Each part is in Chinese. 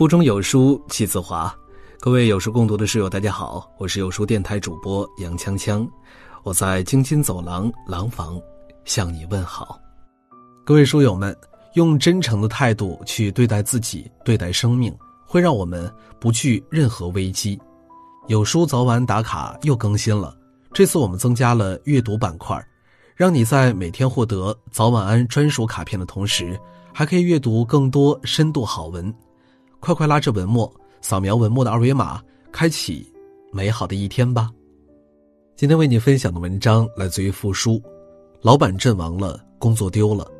腹中有书气自华，各位有书共读的室友，大家好，我是有书电台主播杨锵锵，我在京津走廊廊坊向你问好。各位书友们，用真诚的态度去对待自己，对待生命，会让我们不惧任何危机。有书早晚打卡又更新了，这次我们增加了阅读板块，让你在每天获得早晚安专属卡片的同时，还可以阅读更多深度好文。快快拉着文末，扫描文末的二维码，开启美好的一天吧。今天为你分享的文章来自于复书，老板阵亡了，工作丢了，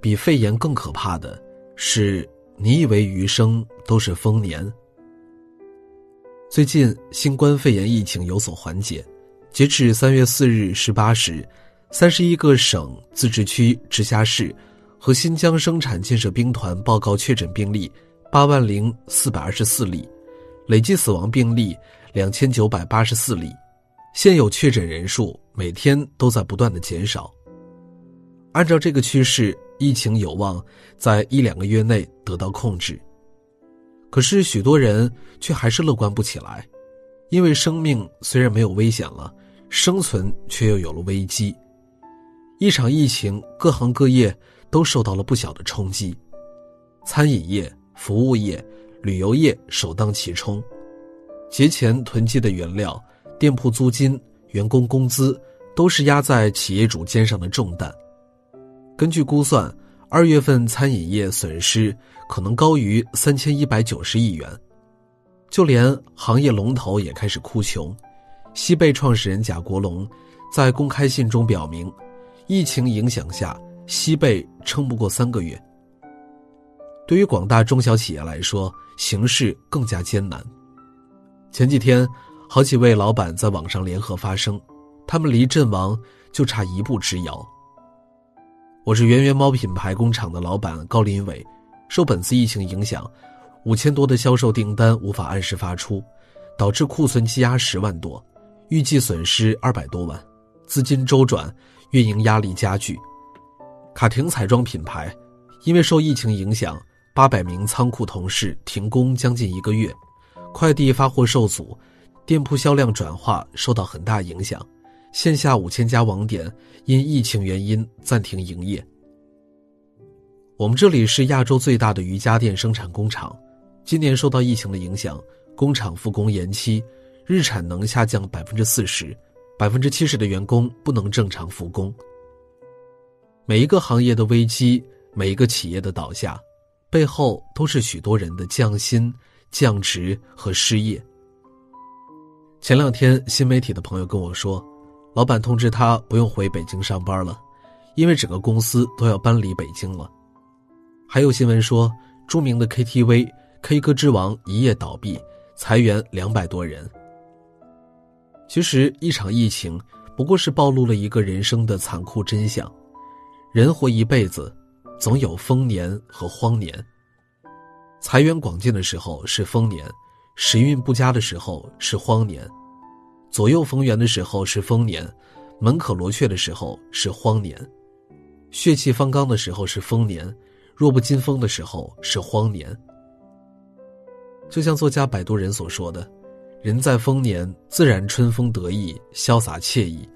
比肺炎更可怕的是，你以为余生都是丰年。最近新冠肺炎疫情有所缓解，截至三月四日十八时，三十一个省、自治区、直辖市和新疆生产建设兵团报告确诊病例。八万零四百二十四例，累计死亡病例两千九百八十四例，现有确诊人数每天都在不断的减少。按照这个趋势，疫情有望在一两个月内得到控制。可是许多人却还是乐观不起来，因为生命虽然没有危险了，生存却又有了危机。一场疫情，各行各业都受到了不小的冲击，餐饮业。服务业、旅游业首当其冲，节前囤积的原料、店铺租金、员工工资，都是压在企业主肩上的重担。根据估算，二月份餐饮业损失可能高于三千一百九十亿元。就连行业龙头也开始哭穷。西贝创始人贾国龙在公开信中表明，疫情影响下，西贝撑不过三个月。对于广大中小企业来说，形势更加艰难。前几天，好几位老板在网上联合发声，他们离阵亡就差一步之遥。我是圆圆猫品牌工厂的老板高林伟，受本次疫情影响，五千多的销售订单无法按时发出，导致库存积压十万多，预计损失二百多万，资金周转、运营压力加剧。卡婷彩妆品牌，因为受疫情影响。八百名仓库同事停工将近一个月，快递发货受阻，店铺销量转化受到很大影响，线下五千家网点因疫情原因暂停营业。我们这里是亚洲最大的瑜伽垫生产工厂，今年受到疫情的影响，工厂复工延期，日产能下降百分之四十，百分之七十的员工不能正常复工。每一个行业的危机，每一个企业的倒下。背后都是许多人的降薪、降职和失业。前两天，新媒体的朋友跟我说，老板通知他不用回北京上班了，因为整个公司都要搬离北京了。还有新闻说，著名的 KTV K 歌之王一夜倒闭，裁员两百多人。其实，一场疫情不过是暴露了一个人生的残酷真相：人活一辈子。总有丰年和荒年。财源广进的时候是丰年，时运不佳的时候是荒年；左右逢源的时候是丰年，门可罗雀的时候是荒年；血气方刚的时候是丰年，弱不禁风的时候是荒年。就像作家摆渡人所说的：“人在丰年，自然春风得意、潇洒惬意；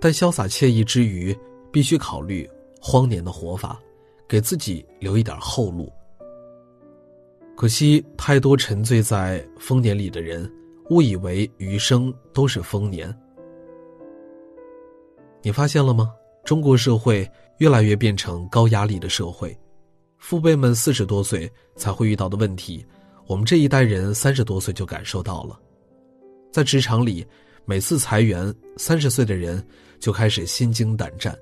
但潇洒惬意之余，必须考虑荒年的活法。”给自己留一点后路。可惜太多沉醉在丰年里的人，误以为余生都是丰年。你发现了吗？中国社会越来越变成高压力的社会，父辈们四十多岁才会遇到的问题，我们这一代人三十多岁就感受到了。在职场里，每次裁员，三十岁的人就开始心惊胆战，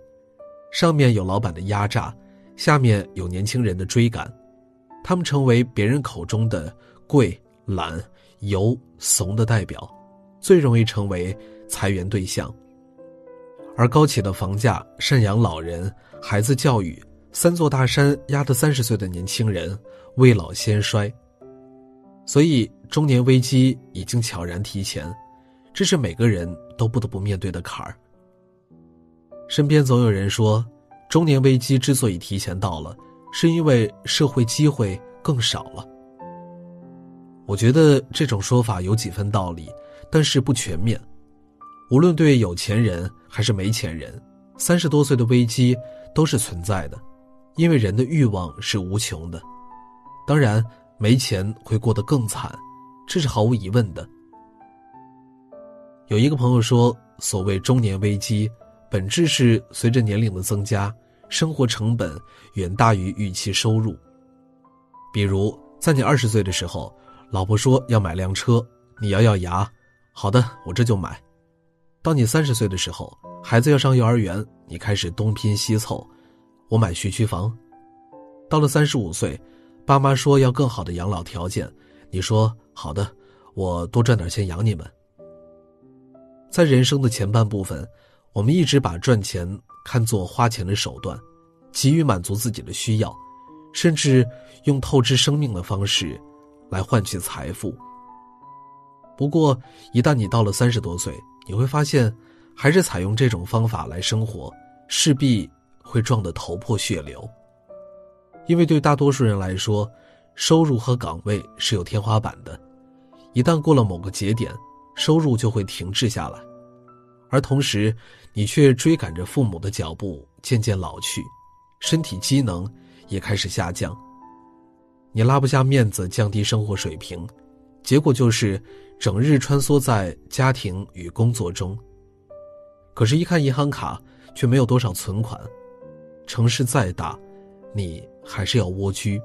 上面有老板的压榨。下面有年轻人的追赶，他们成为别人口中的贵、懒、油、怂的代表，最容易成为裁员对象。而高企的房价、赡养老人、孩子教育三座大山压得三十岁的年轻人未老先衰，所以中年危机已经悄然提前，这是每个人都不得不面对的坎儿。身边总有人说。中年危机之所以提前到了，是因为社会机会更少了。我觉得这种说法有几分道理，但是不全面。无论对有钱人还是没钱人，三十多岁的危机都是存在的，因为人的欲望是无穷的。当然，没钱会过得更惨，这是毫无疑问的。有一个朋友说，所谓中年危机，本质是随着年龄的增加，生活成本远大于预期收入。比如，在你二十岁的时候，老婆说要买辆车，你咬咬牙，好的，我这就买。到你三十岁的时候，孩子要上幼儿园，你开始东拼西凑，我买学区房。到了三十五岁，爸妈说要更好的养老条件，你说好的，我多赚点钱养你们。在人生的前半部分，我们一直把赚钱看作花钱的手段，急于满足自己的需要，甚至用透支生命的方式来换取财富。不过，一旦你到了三十多岁，你会发现，还是采用这种方法来生活，势必会撞得头破血流。因为对大多数人来说，收入和岗位是有天花板的，一旦过了某个节点。收入就会停滞下来，而同时，你却追赶着父母的脚步，渐渐老去，身体机能也开始下降。你拉不下面子，降低生活水平，结果就是整日穿梭在家庭与工作中。可是，一看银行卡，却没有多少存款。城市再大，你还是要蜗居。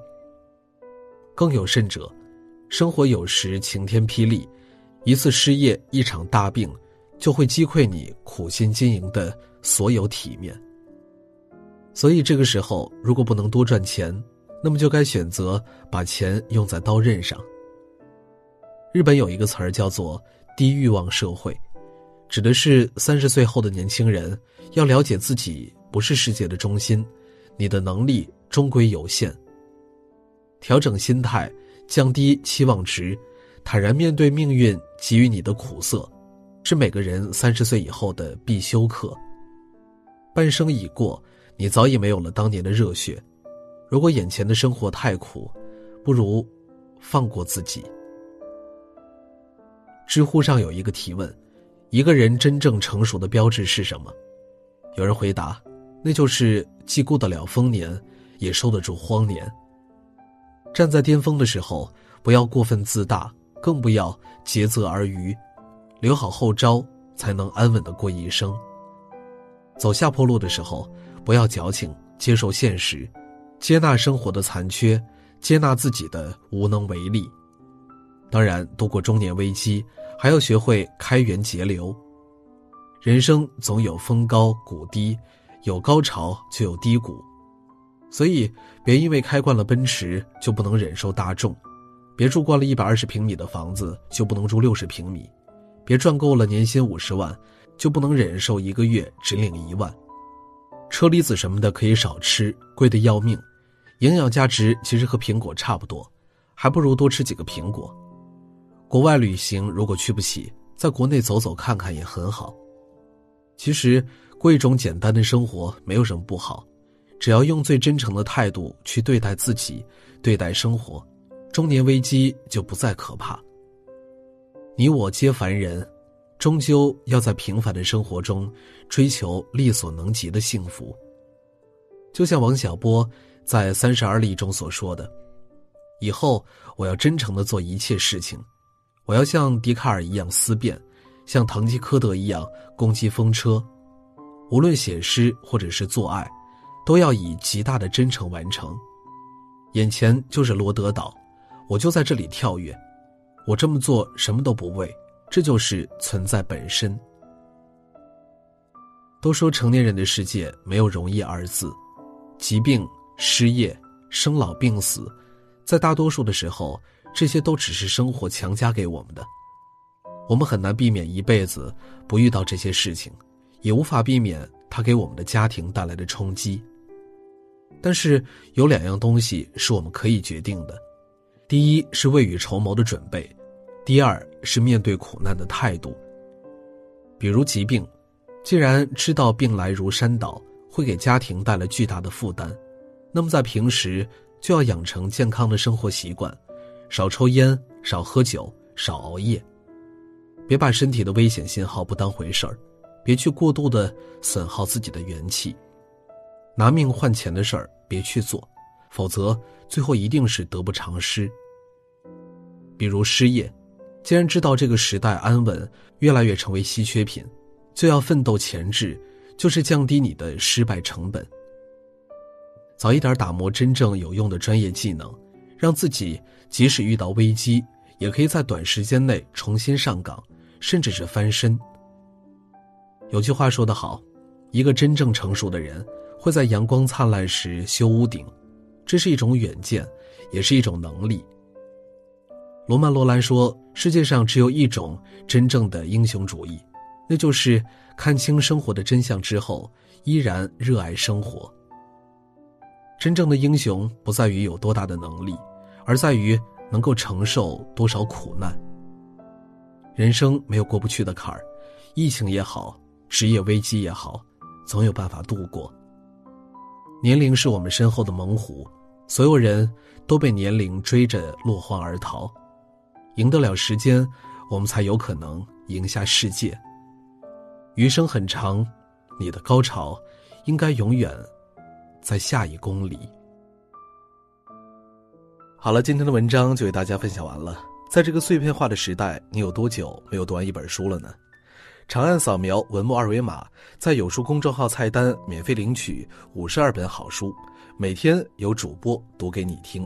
更有甚者，生活有时晴天霹雳。一次失业，一场大病，就会击溃你苦心经营的所有体面。所以这个时候，如果不能多赚钱，那么就该选择把钱用在刀刃上。日本有一个词儿叫做“低欲望社会”，指的是三十岁后的年轻人要了解自己不是世界的中心，你的能力终归有限。调整心态，降低期望值。坦然面对命运给予你的苦涩，是每个人三十岁以后的必修课。半生已过，你早已没有了当年的热血。如果眼前的生活太苦，不如放过自己。知乎上有一个提问：一个人真正成熟的标志是什么？有人回答：那就是既顾得了丰年，也受得住荒年。站在巅峰的时候，不要过分自大。更不要竭泽而渔，留好后招，才能安稳的过一生。走下坡路的时候，不要矫情，接受现实，接纳生活的残缺，接纳自己的无能为力。当然，度过中年危机，还要学会开源节流。人生总有峰高谷低，有高潮就有低谷，所以别因为开惯了奔驰，就不能忍受大众。别住惯了一百二十平米的房子，就不能住六十平米；别赚够了年薪五十万，就不能忍受一个月只领一万。车厘子什么的可以少吃，贵的要命，营养价值其实和苹果差不多，还不如多吃几个苹果。国外旅行如果去不起，在国内走走看看也很好。其实过一种简单的生活没有什么不好，只要用最真诚的态度去对待自己，对待生活。中年危机就不再可怕。你我皆凡人，终究要在平凡的生活中追求力所能及的幸福。就像王小波在《三十而立》中所说的：“以后我要真诚的做一切事情，我要像笛卡尔一样思辨，像堂吉诃德一样攻击风车。无论写诗或者是做爱，都要以极大的真诚完成。眼前就是罗德岛。”我就在这里跳跃，我这么做什么都不为，这就是存在本身。都说成年人的世界没有容易二字，疾病、失业、生老病死，在大多数的时候，这些都只是生活强加给我们的。我们很难避免一辈子不遇到这些事情，也无法避免它给我们的家庭带来的冲击。但是有两样东西是我们可以决定的。第一是未雨绸缪的准备，第二是面对苦难的态度。比如疾病，既然知道病来如山倒，会给家庭带来巨大的负担，那么在平时就要养成健康的生活习惯，少抽烟，少喝酒，少熬夜。别把身体的危险信号不当回事儿，别去过度的损耗自己的元气。拿命换钱的事儿别去做，否则最后一定是得不偿失。比如失业，既然知道这个时代安稳越来越成为稀缺品，就要奋斗前置，就是降低你的失败成本。早一点打磨真正有用的专业技能，让自己即使遇到危机，也可以在短时间内重新上岗，甚至是翻身。有句话说得好，一个真正成熟的人。会在阳光灿烂时修屋顶，这是一种远见，也是一种能力。罗曼·罗兰说：“世界上只有一种真正的英雄主义，那就是看清生活的真相之后，依然热爱生活。真正的英雄不在于有多大的能力，而在于能够承受多少苦难。人生没有过不去的坎儿，疫情也好，职业危机也好，总有办法度过。”年龄是我们身后的猛虎，所有人都被年龄追着落荒而逃。赢得了时间，我们才有可能赢下世界。余生很长，你的高潮应该永远在下一公里。好了，今天的文章就为大家分享完了。在这个碎片化的时代，你有多久没有读完一本书了呢？长按扫描文末二维码，在有书公众号菜单免费领取五十二本好书，每天有主播读给你听。